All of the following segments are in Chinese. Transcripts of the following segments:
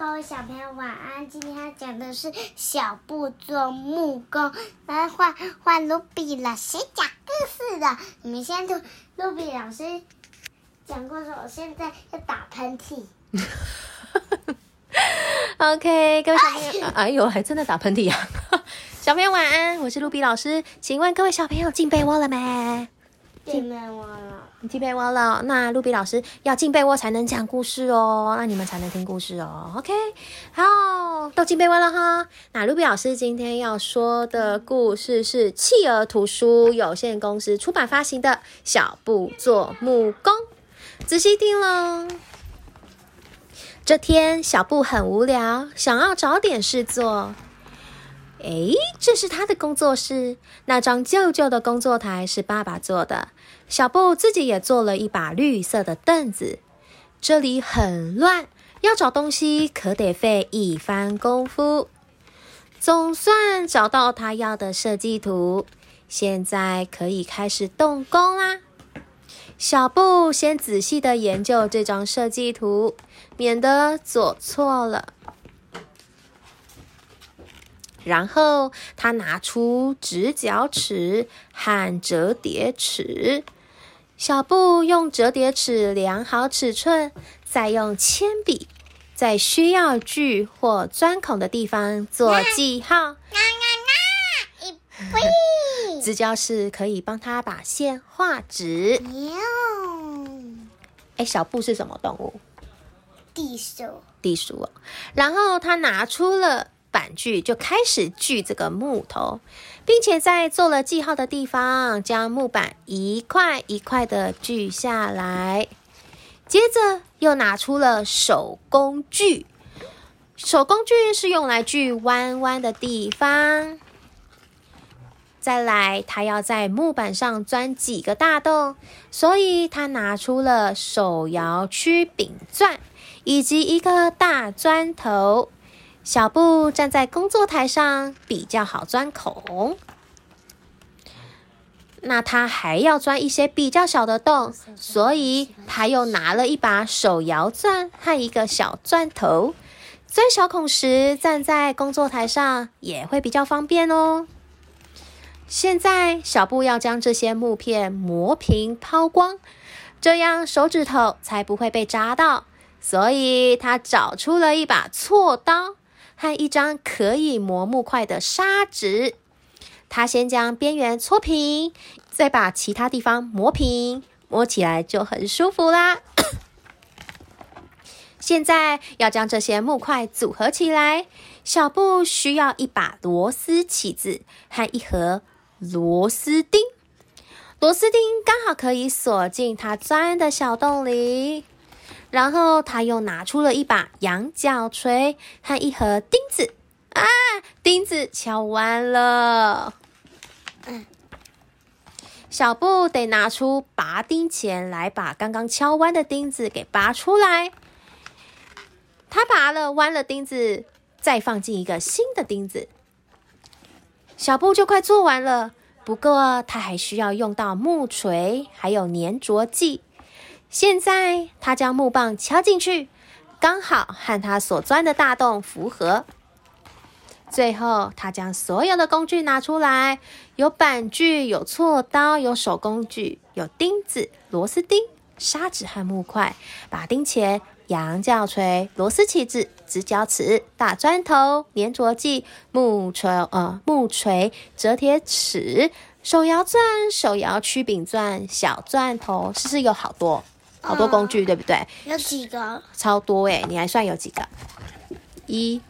各位小朋友晚安。今天要讲的是小布做木工，来换换卢比老师讲故事的。你们先听卢比老师讲故事，我现在要打喷嚏。OK，各位小朋友，哎呦，还真的打喷嚏呀、小朋友晚安，我是露比老师。请问各位小朋友进被窝了没？进被窝了，你进被窝了，那露比老师要进被窝才能讲故事哦，那你们才能听故事哦。OK，好，都进被窝了哈。那露比老师今天要说的故事是企鹅图书有限公司出版发行的《小布做木工》，仔细听喽。这天，小布很无聊，想要找点事做。诶，这是他的工作室。那张旧旧的工作台是爸爸做的，小布自己也做了一把绿色的凳子。这里很乱，要找东西可得费一番功夫。总算找到他要的设计图，现在可以开始动工啦。小布先仔细的研究这张设计图，免得做错了。然后他拿出直角尺和折叠尺，小布用折叠尺量好尺寸，再用铅笔在需要锯或钻孔的地方做记号。直角尺可以帮他把线画直。喵，哎，小布是什么动物？地鼠，地鼠哦。然后他拿出了板锯，就开始锯这个木头，并且在做了记号的地方，将木板一块一块的锯下来。接着又拿出了手工锯，手工锯是用来锯弯弯的地方。再来，他要在木板上钻几个大洞，所以他拿出了手摇曲柄钻。以及一个大砖头。小布站在工作台上，比较好钻孔。那他还要钻一些比较小的洞，所以他又拿了一把手摇钻和一个小钻头。钻小孔时，站在工作台上也会比较方便哦。现在，小布要将这些木片磨平、抛光，这样手指头才不会被扎到。所以他找出了一把锉刀和一张可以磨木块的砂纸。他先将边缘搓平，再把其他地方磨平，摸起来就很舒服啦。现在要将这些木块组合起来，小布需要一把螺丝起子和一盒螺丝钉。螺丝钉刚好可以锁进他钻的小洞里。然后他又拿出了一把羊角锤和一盒钉子，啊，钉子敲弯了。小布得拿出拔钉钳来把刚刚敲弯的钉子给拔出来。他拔了弯了钉子，再放进一个新的钉子。小布就快做完了，不过他还需要用到木锤还有粘着剂。现在他将木棒敲进去，刚好和他所钻的大洞符合。最后，他将所有的工具拿出来，有板锯、有锉刀、有手工具、有钉子、螺丝钉、砂纸和木块、把钉钳、羊角锤、螺丝起子、直角尺、大砖头、粘着剂、木锤呃木锤、折叠尺、手摇钻、手摇曲柄钻、小钻头，是不是有好多？好多工具，对不对？有几个？超多诶，你还算有几个？一、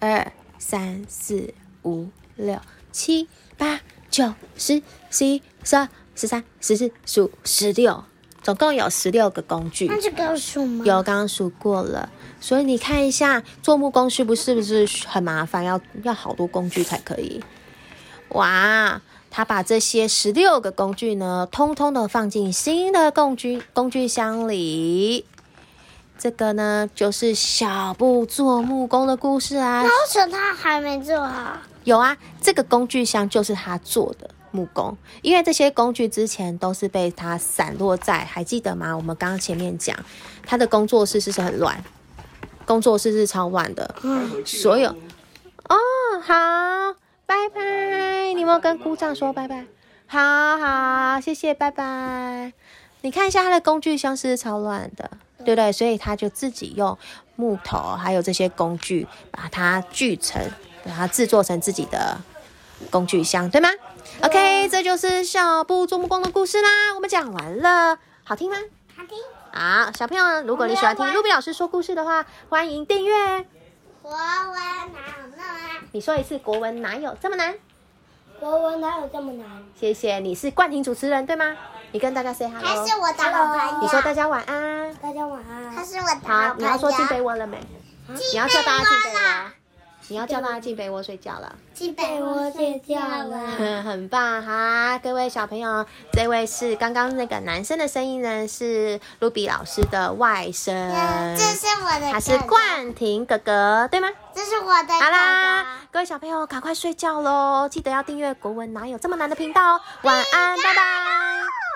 二、三、四、五、六、七、八、九、十、十一、十二、十三、十四、十五、十六，总共有十六个工具。那这个有数吗？有，刚刚数过了。所以你看一下，做木工是不是不是很麻烦？要要好多工具才可以。哇！他把这些十六个工具呢，通通的放进新的工具工具箱里。这个呢，就是小布做木工的故事啊。那为什么他还没做好？有啊，这个工具箱就是他做的木工，因为这些工具之前都是被他散落在，还记得吗？我们刚刚前面讲，他的工作室是是很乱？工作室是超乱的，所有哦，好，拜拜，你有没有跟姑丈说拜拜？好好，谢谢，拜拜。你看一下他的工具箱是超乱的，对不对？所以他就自己用木头还有这些工具，把它锯成，把它制作成自己的工具箱，对吗？OK，这就是小布做木工的故事啦。我们讲完了，好听吗？好听。好，小朋友，如果你喜欢听露比老师说故事的话，欢迎订阅。国文哪有那么难？你说一次，国文哪有这么难？国文哪有这么难？谢谢，你是冠廷主持人对吗？你跟大家 say 他 hello。是我的好朋友。你说大家晚安。大家晚安。他是我的好好，朋友。你要说进被窝了没？你要叫大家进被窝。你要叫大家进被窝睡觉了。进被窝睡觉了。很棒哈，各位小朋友，这位是刚刚那个男生的声音呢，是露比老师的外甥。这是我的。他是冠廷哥哥，对吗？这是我的。好啦，各位小朋友，赶快睡觉喽！记得要订阅《国文哪有这么难》的频道哦。晚安，拜拜。